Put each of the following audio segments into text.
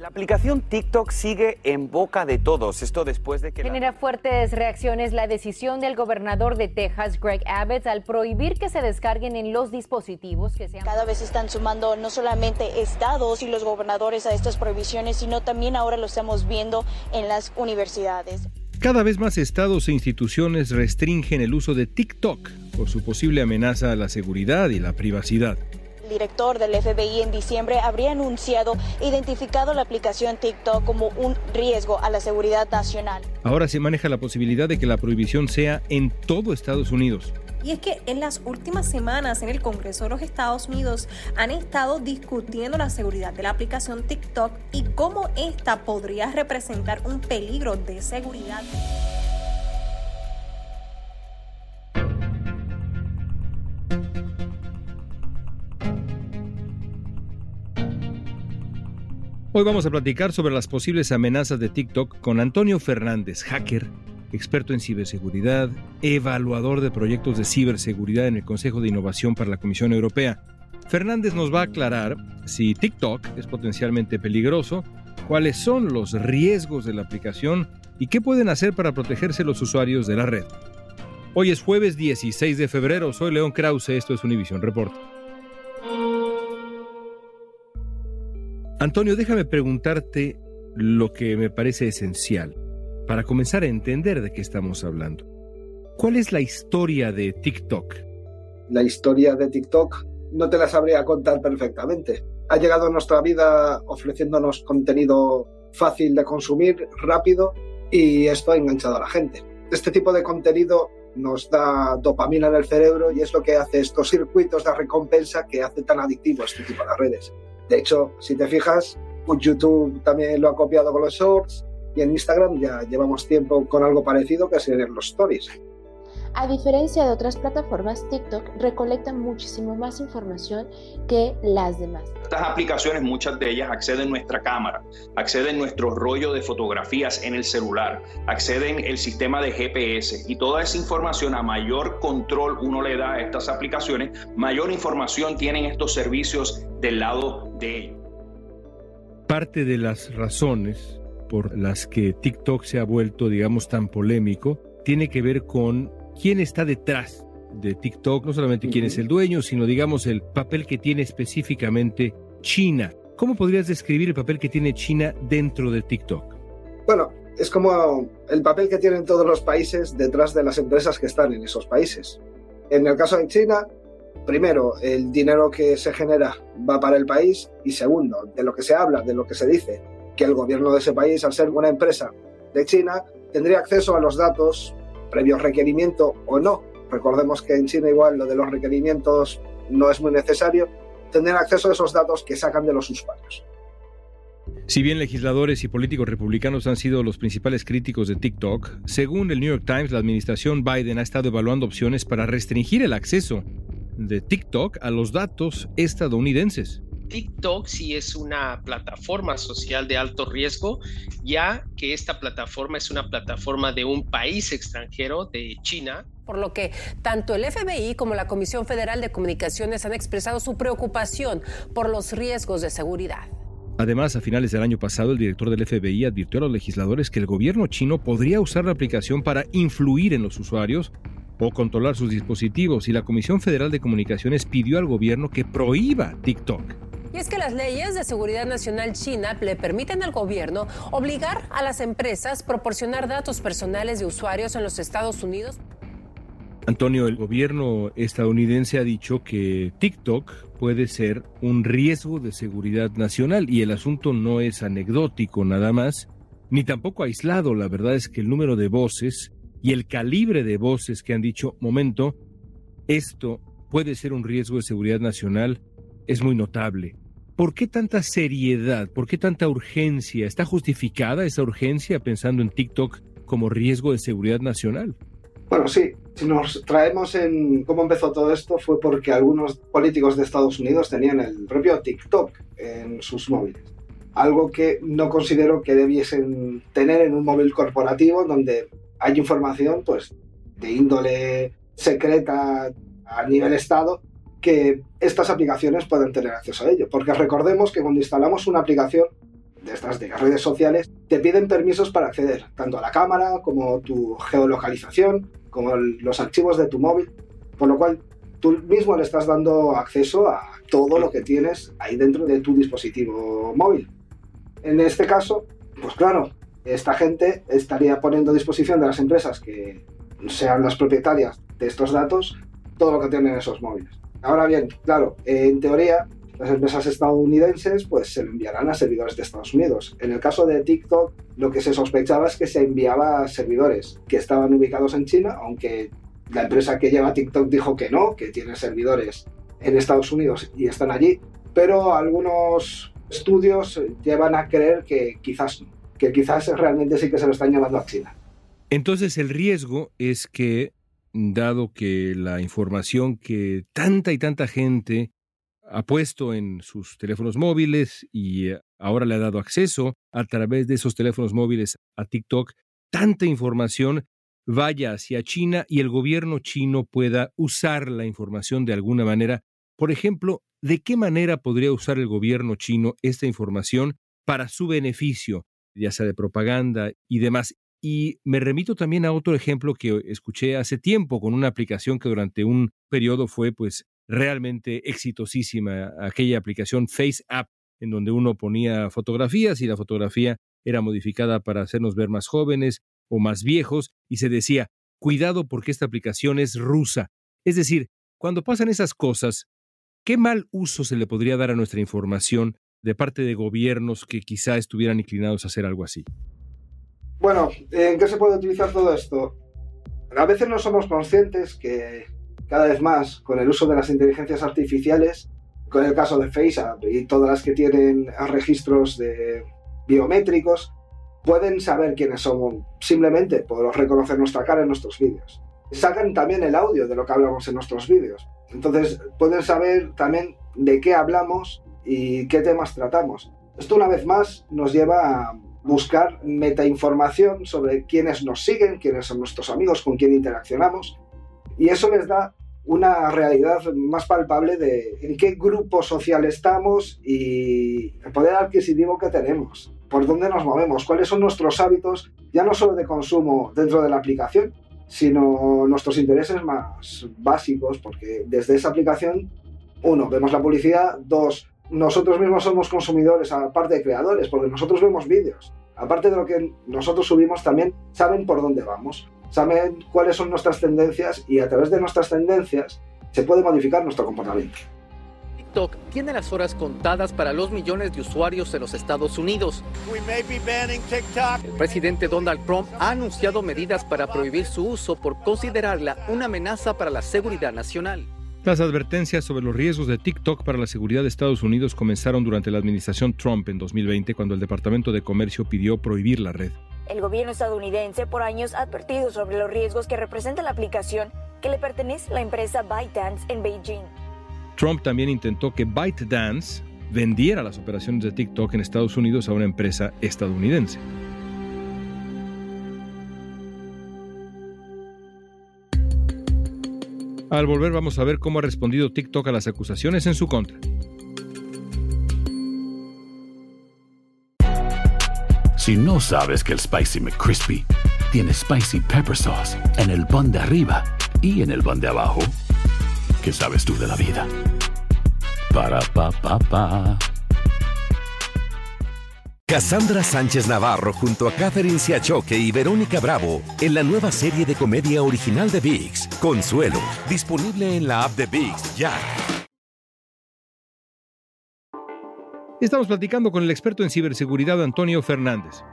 La aplicación TikTok sigue en boca de todos. Esto después de que... Genera fuertes reacciones la decisión del gobernador de Texas, Greg Abbott, al prohibir que se descarguen en los dispositivos que sean... Cada vez están sumando no solamente estados y los gobernadores a estas prohibiciones, sino también ahora lo estamos viendo en las universidades. Cada vez más estados e instituciones restringen el uso de TikTok por su posible amenaza a la seguridad y la privacidad director del FBI en diciembre habría anunciado e identificado la aplicación TikTok como un riesgo a la seguridad nacional. Ahora se maneja la posibilidad de que la prohibición sea en todo Estados Unidos. Y es que en las últimas semanas en el Congreso de los Estados Unidos han estado discutiendo la seguridad de la aplicación TikTok y cómo esta podría representar un peligro de seguridad. Hoy vamos a platicar sobre las posibles amenazas de TikTok con Antonio Fernández, hacker, experto en ciberseguridad, evaluador de proyectos de ciberseguridad en el Consejo de Innovación para la Comisión Europea. Fernández nos va a aclarar si TikTok es potencialmente peligroso, cuáles son los riesgos de la aplicación y qué pueden hacer para protegerse los usuarios de la red. Hoy es jueves 16 de febrero, soy León Krause, esto es Univision Report. Antonio, déjame preguntarte lo que me parece esencial para comenzar a entender de qué estamos hablando. ¿Cuál es la historia de TikTok? La historia de TikTok no te la sabría contar perfectamente. Ha llegado a nuestra vida ofreciéndonos contenido fácil de consumir, rápido, y esto ha enganchado a la gente. Este tipo de contenido nos da dopamina en el cerebro y es lo que hace estos circuitos de recompensa que hace tan adictivo este tipo de redes. De hecho, si te fijas, YouTube también lo ha copiado con los shorts y en Instagram ya llevamos tiempo con algo parecido que en los stories. A diferencia de otras plataformas, TikTok recolecta muchísimo más información que las demás. Estas aplicaciones, muchas de ellas acceden a nuestra cámara, acceden nuestro rollo de fotografías en el celular, acceden el sistema de GPS y toda esa información, a mayor control uno le da a estas aplicaciones, mayor información tienen estos servicios del lado de ellos. Parte de las razones por las que TikTok se ha vuelto, digamos, tan polémico, tiene que ver con quién está detrás de TikTok, no solamente quién es el dueño, sino digamos el papel que tiene específicamente China. ¿Cómo podrías describir el papel que tiene China dentro de TikTok? Bueno, es como el papel que tienen todos los países detrás de las empresas que están en esos países. En el caso de China, primero, el dinero que se genera va para el país y segundo, de lo que se habla, de lo que se dice, que el gobierno de ese país, al ser una empresa de China, tendría acceso a los datos previo requerimiento o no. Recordemos que en China igual lo de los requerimientos no es muy necesario, tener acceso a esos datos que sacan de los usuarios. Si bien legisladores y políticos republicanos han sido los principales críticos de TikTok, según el New York Times, la administración Biden ha estado evaluando opciones para restringir el acceso de TikTok a los datos estadounidenses. TikTok sí es una plataforma social de alto riesgo, ya que esta plataforma es una plataforma de un país extranjero, de China, por lo que tanto el FBI como la Comisión Federal de Comunicaciones han expresado su preocupación por los riesgos de seguridad. Además, a finales del año pasado, el director del FBI advirtió a los legisladores que el gobierno chino podría usar la aplicación para influir en los usuarios o controlar sus dispositivos y la Comisión Federal de Comunicaciones pidió al gobierno que prohíba TikTok. Y es que las leyes de seguridad nacional china le permiten al gobierno obligar a las empresas a proporcionar datos personales de usuarios en los Estados Unidos. Antonio, el gobierno estadounidense ha dicho que TikTok puede ser un riesgo de seguridad nacional y el asunto no es anecdótico nada más, ni tampoco aislado. La verdad es que el número de voces y el calibre de voces que han dicho, momento, esto puede ser un riesgo de seguridad nacional, es muy notable. ¿Por qué tanta seriedad? ¿Por qué tanta urgencia? ¿Está justificada esa urgencia pensando en TikTok como riesgo de seguridad nacional? Bueno, sí, si nos traemos en cómo empezó todo esto fue porque algunos políticos de Estados Unidos tenían el propio TikTok en sus móviles. Algo que no considero que debiesen tener en un móvil corporativo donde hay información pues de índole secreta a nivel Estado que estas aplicaciones pueden tener acceso a ello. Porque recordemos que cuando instalamos una aplicación de estas de redes sociales, te piden permisos para acceder tanto a la cámara como tu geolocalización, como los archivos de tu móvil, por lo cual tú mismo le estás dando acceso a todo lo que tienes ahí dentro de tu dispositivo móvil. En este caso, pues claro, esta gente estaría poniendo a disposición de las empresas que sean las propietarias de estos datos todo lo que tienen esos móviles. Ahora bien, claro, en teoría las empresas estadounidenses pues se lo enviarán a servidores de Estados Unidos. En el caso de TikTok, lo que se sospechaba es que se enviaba a servidores que estaban ubicados en China, aunque la empresa que lleva TikTok dijo que no, que tiene servidores en Estados Unidos y están allí, pero algunos estudios llevan a creer que quizás no que quizás realmente sí que se lo están llevando a China. Entonces el riesgo es que, dado que la información que tanta y tanta gente ha puesto en sus teléfonos móviles y eh, ahora le ha dado acceso a través de esos teléfonos móviles a TikTok, tanta información vaya hacia China y el gobierno chino pueda usar la información de alguna manera. Por ejemplo, ¿de qué manera podría usar el gobierno chino esta información para su beneficio? ya sea de propaganda y demás. Y me remito también a otro ejemplo que escuché hace tiempo con una aplicación que durante un periodo fue pues realmente exitosísima, aquella aplicación Face App, en donde uno ponía fotografías y la fotografía era modificada para hacernos ver más jóvenes o más viejos y se decía, cuidado porque esta aplicación es rusa. Es decir, cuando pasan esas cosas, ¿qué mal uso se le podría dar a nuestra información de parte de gobiernos que quizá estuvieran inclinados a hacer algo así? Bueno, ¿en qué se puede utilizar todo esto? A veces no somos conscientes que cada vez más con el uso de las inteligencias artificiales, con el caso de FaceApp y todas las que tienen registros de biométricos, pueden saber quiénes somos simplemente por reconocer nuestra cara en nuestros vídeos. Sacan también el audio de lo que hablamos en nuestros vídeos. Entonces pueden saber también de qué hablamos y qué temas tratamos. Esto una vez más nos lleva a buscar metainformación sobre quiénes nos siguen, quiénes son nuestros amigos, con quién interaccionamos. Y eso les da una realidad más palpable de en qué grupo social estamos y el poder adquisitivo que tenemos, por dónde nos movemos, cuáles son nuestros hábitos, ya no solo de consumo dentro de la aplicación, sino nuestros intereses más básicos, porque desde esa aplicación, uno, vemos la publicidad, dos, nosotros mismos somos consumidores, aparte de creadores, porque nosotros vemos vídeos. Aparte de lo que nosotros subimos, también saben por dónde vamos, saben cuáles son nuestras tendencias y a través de nuestras tendencias se puede modificar nuestro comportamiento. TikTok tiene las horas contadas para los millones de usuarios en los Estados Unidos. El presidente Donald Trump ha anunciado medidas para prohibir su uso por considerarla una amenaza para la seguridad nacional. Las advertencias sobre los riesgos de TikTok para la seguridad de Estados Unidos comenzaron durante la administración Trump en 2020, cuando el Departamento de Comercio pidió prohibir la red. El gobierno estadounidense por años ha advertido sobre los riesgos que representa la aplicación que le pertenece a la empresa ByteDance en Beijing. Trump también intentó que ByteDance vendiera las operaciones de TikTok en Estados Unidos a una empresa estadounidense. Al volver vamos a ver cómo ha respondido TikTok a las acusaciones en su contra. Si no sabes que el Spicy McCrispy tiene Spicy Pepper Sauce en el pan de arriba y en el pan de abajo, ¿qué sabes tú de la vida? Para, pa, pa, pa. Cassandra Sánchez Navarro junto a Catherine Siachoque y Verónica Bravo en la nueva serie de comedia original de VIX, Consuelo, disponible en la app de VIX ya. Estamos platicando con el experto en ciberseguridad Antonio Fernández.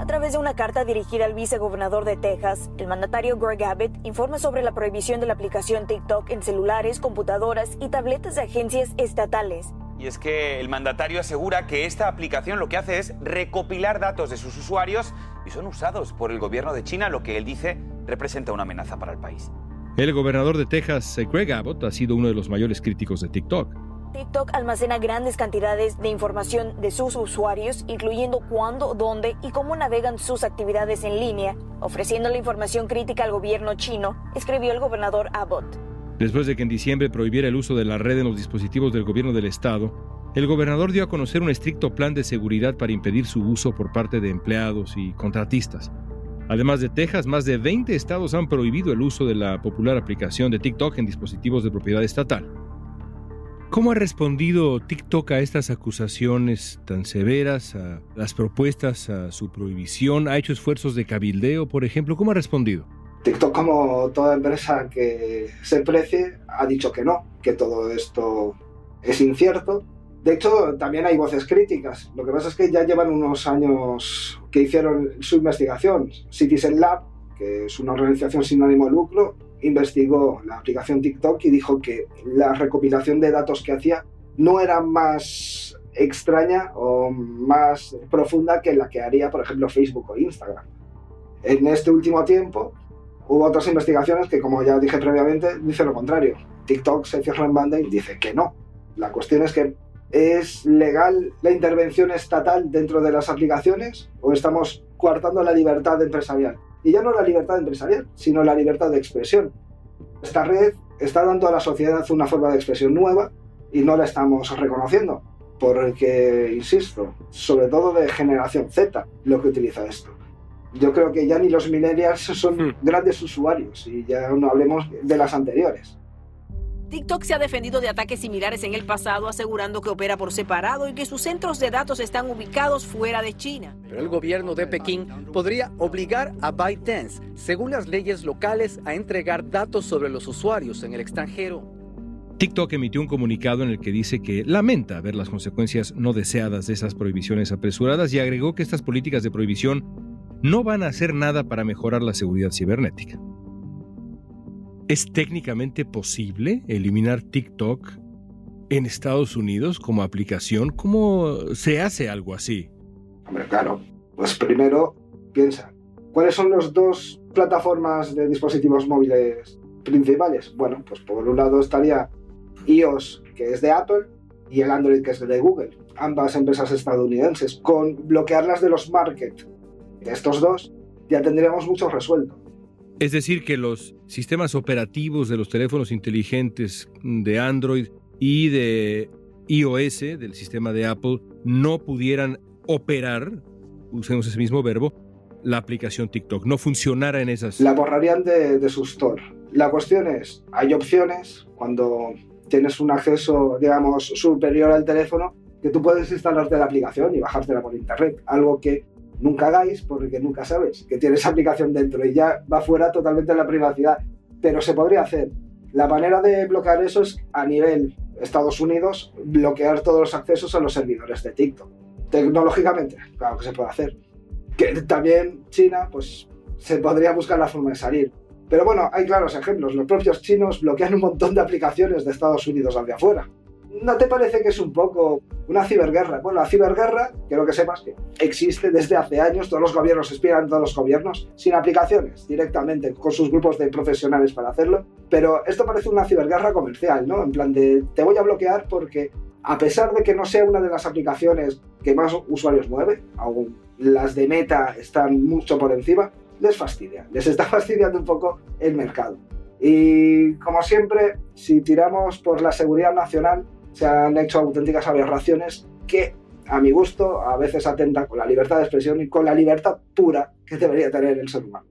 A través de una carta dirigida al vicegobernador de Texas, el mandatario Greg Abbott informa sobre la prohibición de la aplicación TikTok en celulares, computadoras y tabletas de agencias estatales. Y es que el mandatario asegura que esta aplicación lo que hace es recopilar datos de sus usuarios y son usados por el gobierno de China, lo que él dice representa una amenaza para el país. El gobernador de Texas, Greg Abbott, ha sido uno de los mayores críticos de TikTok. TikTok almacena grandes cantidades de información de sus usuarios, incluyendo cuándo, dónde y cómo navegan sus actividades en línea, ofreciendo la información crítica al gobierno chino, escribió el gobernador Abbott. Después de que en diciembre prohibiera el uso de la red en los dispositivos del gobierno del estado, el gobernador dio a conocer un estricto plan de seguridad para impedir su uso por parte de empleados y contratistas. Además de Texas, más de 20 estados han prohibido el uso de la popular aplicación de TikTok en dispositivos de propiedad estatal. ¿Cómo ha respondido TikTok a estas acusaciones tan severas, a las propuestas, a su prohibición? ¿Ha hecho esfuerzos de cabildeo, por ejemplo? ¿Cómo ha respondido? TikTok, como toda empresa que se precie, ha dicho que no, que todo esto es incierto. De hecho, también hay voces críticas. Lo que pasa es que ya llevan unos años que hicieron su investigación. Citizen Lab, que es una organización sin ánimo de lucro, investigó la aplicación TikTok y dijo que la recopilación de datos que hacía no era más extraña o más profunda que la que haría, por ejemplo, Facebook o Instagram. En este último tiempo hubo otras investigaciones que, como ya dije previamente, dicen lo contrario. TikTok se cierra en banda y dice que no. La cuestión es que ¿es legal la intervención estatal dentro de las aplicaciones o estamos coartando la libertad empresarial? Y ya no la libertad empresarial, sino la libertad de expresión. Esta red está dando a la sociedad una forma de expresión nueva y no la estamos reconociendo. Porque, insisto, sobre todo de generación Z, lo que utiliza esto. Yo creo que ya ni los millennials son grandes usuarios y ya no hablemos de las anteriores. TikTok se ha defendido de ataques similares en el pasado, asegurando que opera por separado y que sus centros de datos están ubicados fuera de China. Pero el gobierno de Pekín podría obligar a ByteDance, según las leyes locales, a entregar datos sobre los usuarios en el extranjero. TikTok emitió un comunicado en el que dice que lamenta ver las consecuencias no deseadas de esas prohibiciones apresuradas y agregó que estas políticas de prohibición no van a hacer nada para mejorar la seguridad cibernética. ¿Es técnicamente posible eliminar TikTok en Estados Unidos como aplicación? ¿Cómo se hace algo así? Hombre, claro. Pues primero, piensa, ¿cuáles son las dos plataformas de dispositivos móviles principales? Bueno, pues por un lado estaría iOS, que es de Apple, y el Android, que es de Google, ambas empresas estadounidenses. Con bloquearlas de los market de estos dos, ya tendríamos mucho resuelto. Es decir, que los sistemas operativos de los teléfonos inteligentes de Android y de iOS, del sistema de Apple, no pudieran operar, usemos ese mismo verbo, la aplicación TikTok, no funcionara en esas... La borrarían de, de su store. La cuestión es, hay opciones cuando tienes un acceso, digamos, superior al teléfono, que tú puedes instalarte la aplicación y bajártela por internet, algo que nunca hagáis porque nunca sabes que tienes aplicación dentro y ya va fuera totalmente la privacidad. Pero se podría hacer. La manera de bloquear eso es a nivel Estados Unidos, bloquear todos los accesos a los servidores de TikTok. Tecnológicamente, claro que se puede hacer. Que también China, pues se podría buscar la forma de salir. Pero bueno, hay claros ejemplos. Los propios chinos bloquean un montón de aplicaciones de Estados Unidos hacia afuera. ¿No te parece que es un poco una ciberguerra? Bueno, la ciberguerra, quiero que sepas que existe desde hace años, todos los gobiernos esperan todos los gobiernos, sin aplicaciones, directamente, con sus grupos de profesionales para hacerlo. Pero esto parece una ciberguerra comercial, ¿no? En plan de, te voy a bloquear porque, a pesar de que no sea una de las aplicaciones que más usuarios mueve, aún las de Meta están mucho por encima, les fastidia, les está fastidiando un poco el mercado. Y como siempre, si tiramos por la seguridad nacional, se han hecho auténticas aberraciones que, a mi gusto, a veces atentan con la libertad de expresión y con la libertad pura que debería tener el ser humano.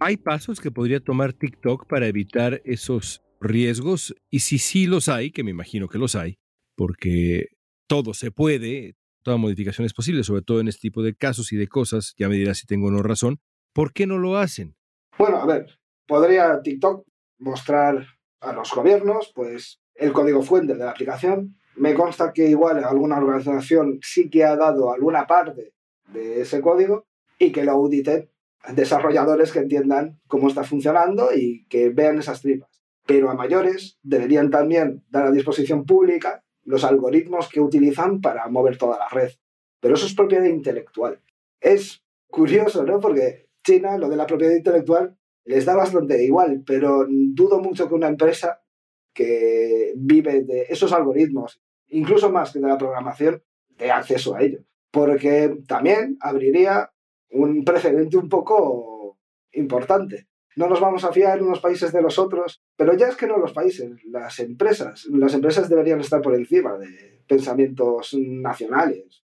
¿Hay pasos que podría tomar TikTok para evitar esos riesgos? Y si sí los hay, que me imagino que los hay, porque todo se puede, toda modificación es posible, sobre todo en este tipo de casos y de cosas, ya me dirás si tengo o no razón, ¿por qué no lo hacen? Bueno, a ver, podría TikTok mostrar a los gobiernos pues el código fuente de la aplicación. Me consta que igual alguna organización sí que ha dado alguna parte de ese código y que lo auditen desarrolladores que entiendan cómo está funcionando y que vean esas tripas. Pero a mayores deberían también dar a disposición pública los algoritmos que utilizan para mover toda la red. Pero eso es propiedad intelectual. Es curioso, ¿no? Porque China, lo de la propiedad intelectual, les da bastante igual, pero dudo mucho que una empresa que vive de esos algoritmos, incluso más que de la programación, dé acceso a ellos. Porque también abriría un precedente un poco importante. No nos vamos a fiar unos países de los otros, pero ya es que no los países, las empresas. Las empresas deberían estar por encima de pensamientos nacionales.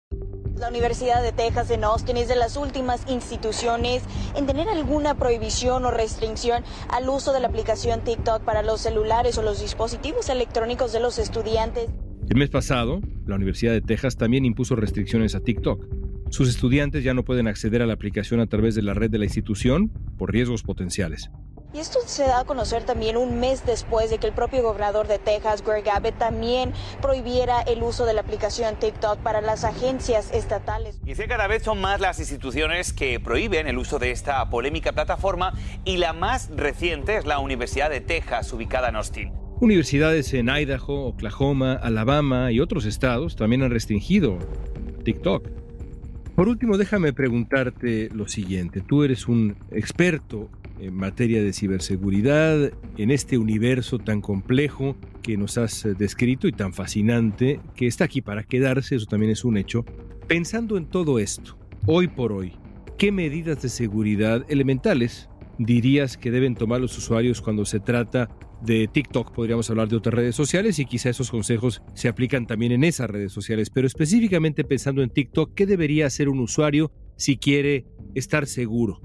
La Universidad de Texas en Austin es de las últimas instituciones en tener alguna prohibición o restricción al uso de la aplicación TikTok para los celulares o los dispositivos electrónicos de los estudiantes. El mes pasado, la Universidad de Texas también impuso restricciones a TikTok. Sus estudiantes ya no pueden acceder a la aplicación a través de la red de la institución por riesgos potenciales. Y esto se da a conocer también un mes después de que el propio gobernador de Texas, Greg Abbott, también prohibiera el uso de la aplicación TikTok para las agencias estatales. Y que cada vez son más las instituciones que prohíben el uso de esta polémica plataforma y la más reciente es la Universidad de Texas, ubicada en Austin. Universidades en Idaho, Oklahoma, Alabama y otros estados también han restringido TikTok. Por último, déjame preguntarte lo siguiente. Tú eres un experto en materia de ciberseguridad, en este universo tan complejo que nos has eh, descrito y tan fascinante, que está aquí para quedarse, eso también es un hecho. Pensando en todo esto, hoy por hoy, ¿qué medidas de seguridad elementales dirías que deben tomar los usuarios cuando se trata de TikTok, podríamos hablar de otras redes sociales y quizá esos consejos se aplican también en esas redes sociales, pero específicamente pensando en TikTok, ¿qué debería hacer un usuario si quiere estar seguro?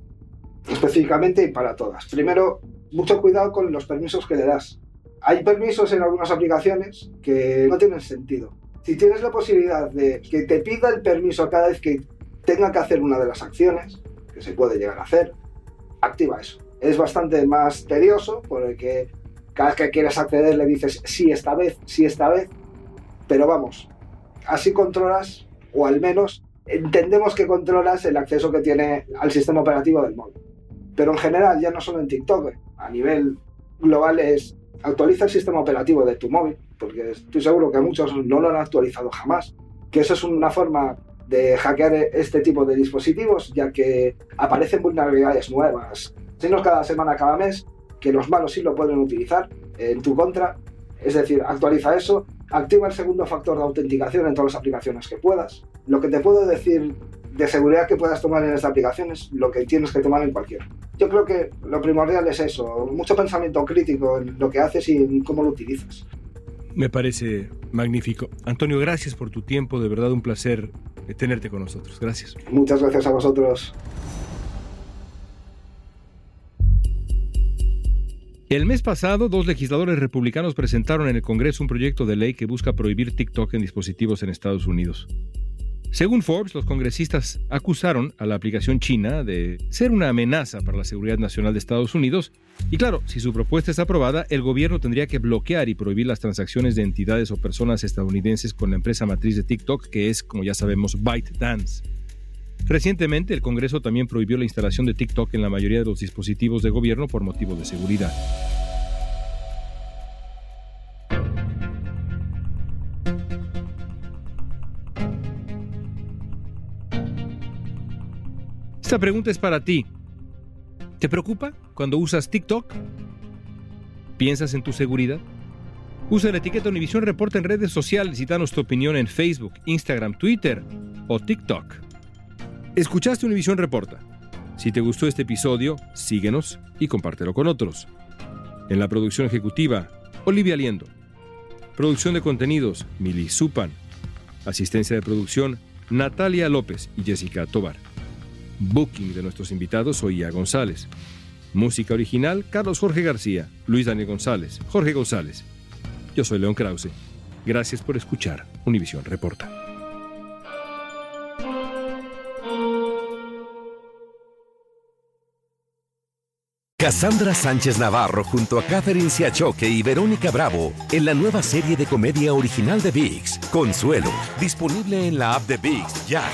Específicamente y para todas. Primero, mucho cuidado con los permisos que le das. Hay permisos en algunas aplicaciones que no tienen sentido. Si tienes la posibilidad de que te pida el permiso cada vez que tenga que hacer una de las acciones, que se puede llegar a hacer, activa eso. Es bastante más tedioso porque cada vez que quieres acceder le dices sí esta vez, sí esta vez, pero vamos, así controlas, o al menos entendemos que controlas el acceso que tiene al sistema operativo del móvil. Pero en general, ya no solo en TikTok, a nivel global es actualiza el sistema operativo de tu móvil, porque estoy seguro que muchos no lo han actualizado jamás, que eso es una forma de hackear este tipo de dispositivos, ya que aparecen vulnerabilidades nuevas. Si no es cada semana, cada mes, que los malos sí lo pueden utilizar en tu contra. Es decir, actualiza eso, activa el segundo factor de autenticación en todas las aplicaciones que puedas. Lo que te puedo decir de seguridad que puedas tomar en esta aplicación es lo que tienes que tomar en cualquiera. Yo creo que lo primordial es eso, mucho pensamiento crítico en lo que haces y en cómo lo utilizas. Me parece magnífico. Antonio, gracias por tu tiempo, de verdad un placer tenerte con nosotros. Gracias. Muchas gracias a vosotros. El mes pasado, dos legisladores republicanos presentaron en el Congreso un proyecto de ley que busca prohibir TikTok en dispositivos en Estados Unidos. Según Forbes, los congresistas acusaron a la aplicación china de ser una amenaza para la seguridad nacional de Estados Unidos. Y claro, si su propuesta es aprobada, el gobierno tendría que bloquear y prohibir las transacciones de entidades o personas estadounidenses con la empresa matriz de TikTok, que es, como ya sabemos, ByteDance. Recientemente, el Congreso también prohibió la instalación de TikTok en la mayoría de los dispositivos de gobierno por motivos de seguridad. Esta pregunta es para ti. ¿Te preocupa cuando usas TikTok? ¿Piensas en tu seguridad? Usa la etiqueta Univision Reporta en redes sociales y danos tu opinión en Facebook, Instagram, Twitter o TikTok. Escuchaste Univisión Reporta. Si te gustó este episodio, síguenos y compártelo con otros. En la producción ejecutiva, Olivia Liendo. Producción de contenidos, Mili Supan. Asistencia de producción, Natalia López y Jessica Tobar. Booking de nuestros invitados, Oía González. Música original, Carlos Jorge García, Luis Daniel González, Jorge González. Yo soy León Krause. Gracias por escuchar Univisión Reporta. Cassandra Sánchez Navarro junto a Catherine Siachoque y Verónica Bravo en la nueva serie de comedia original de VIX, Consuelo, disponible en la app de VIX ya.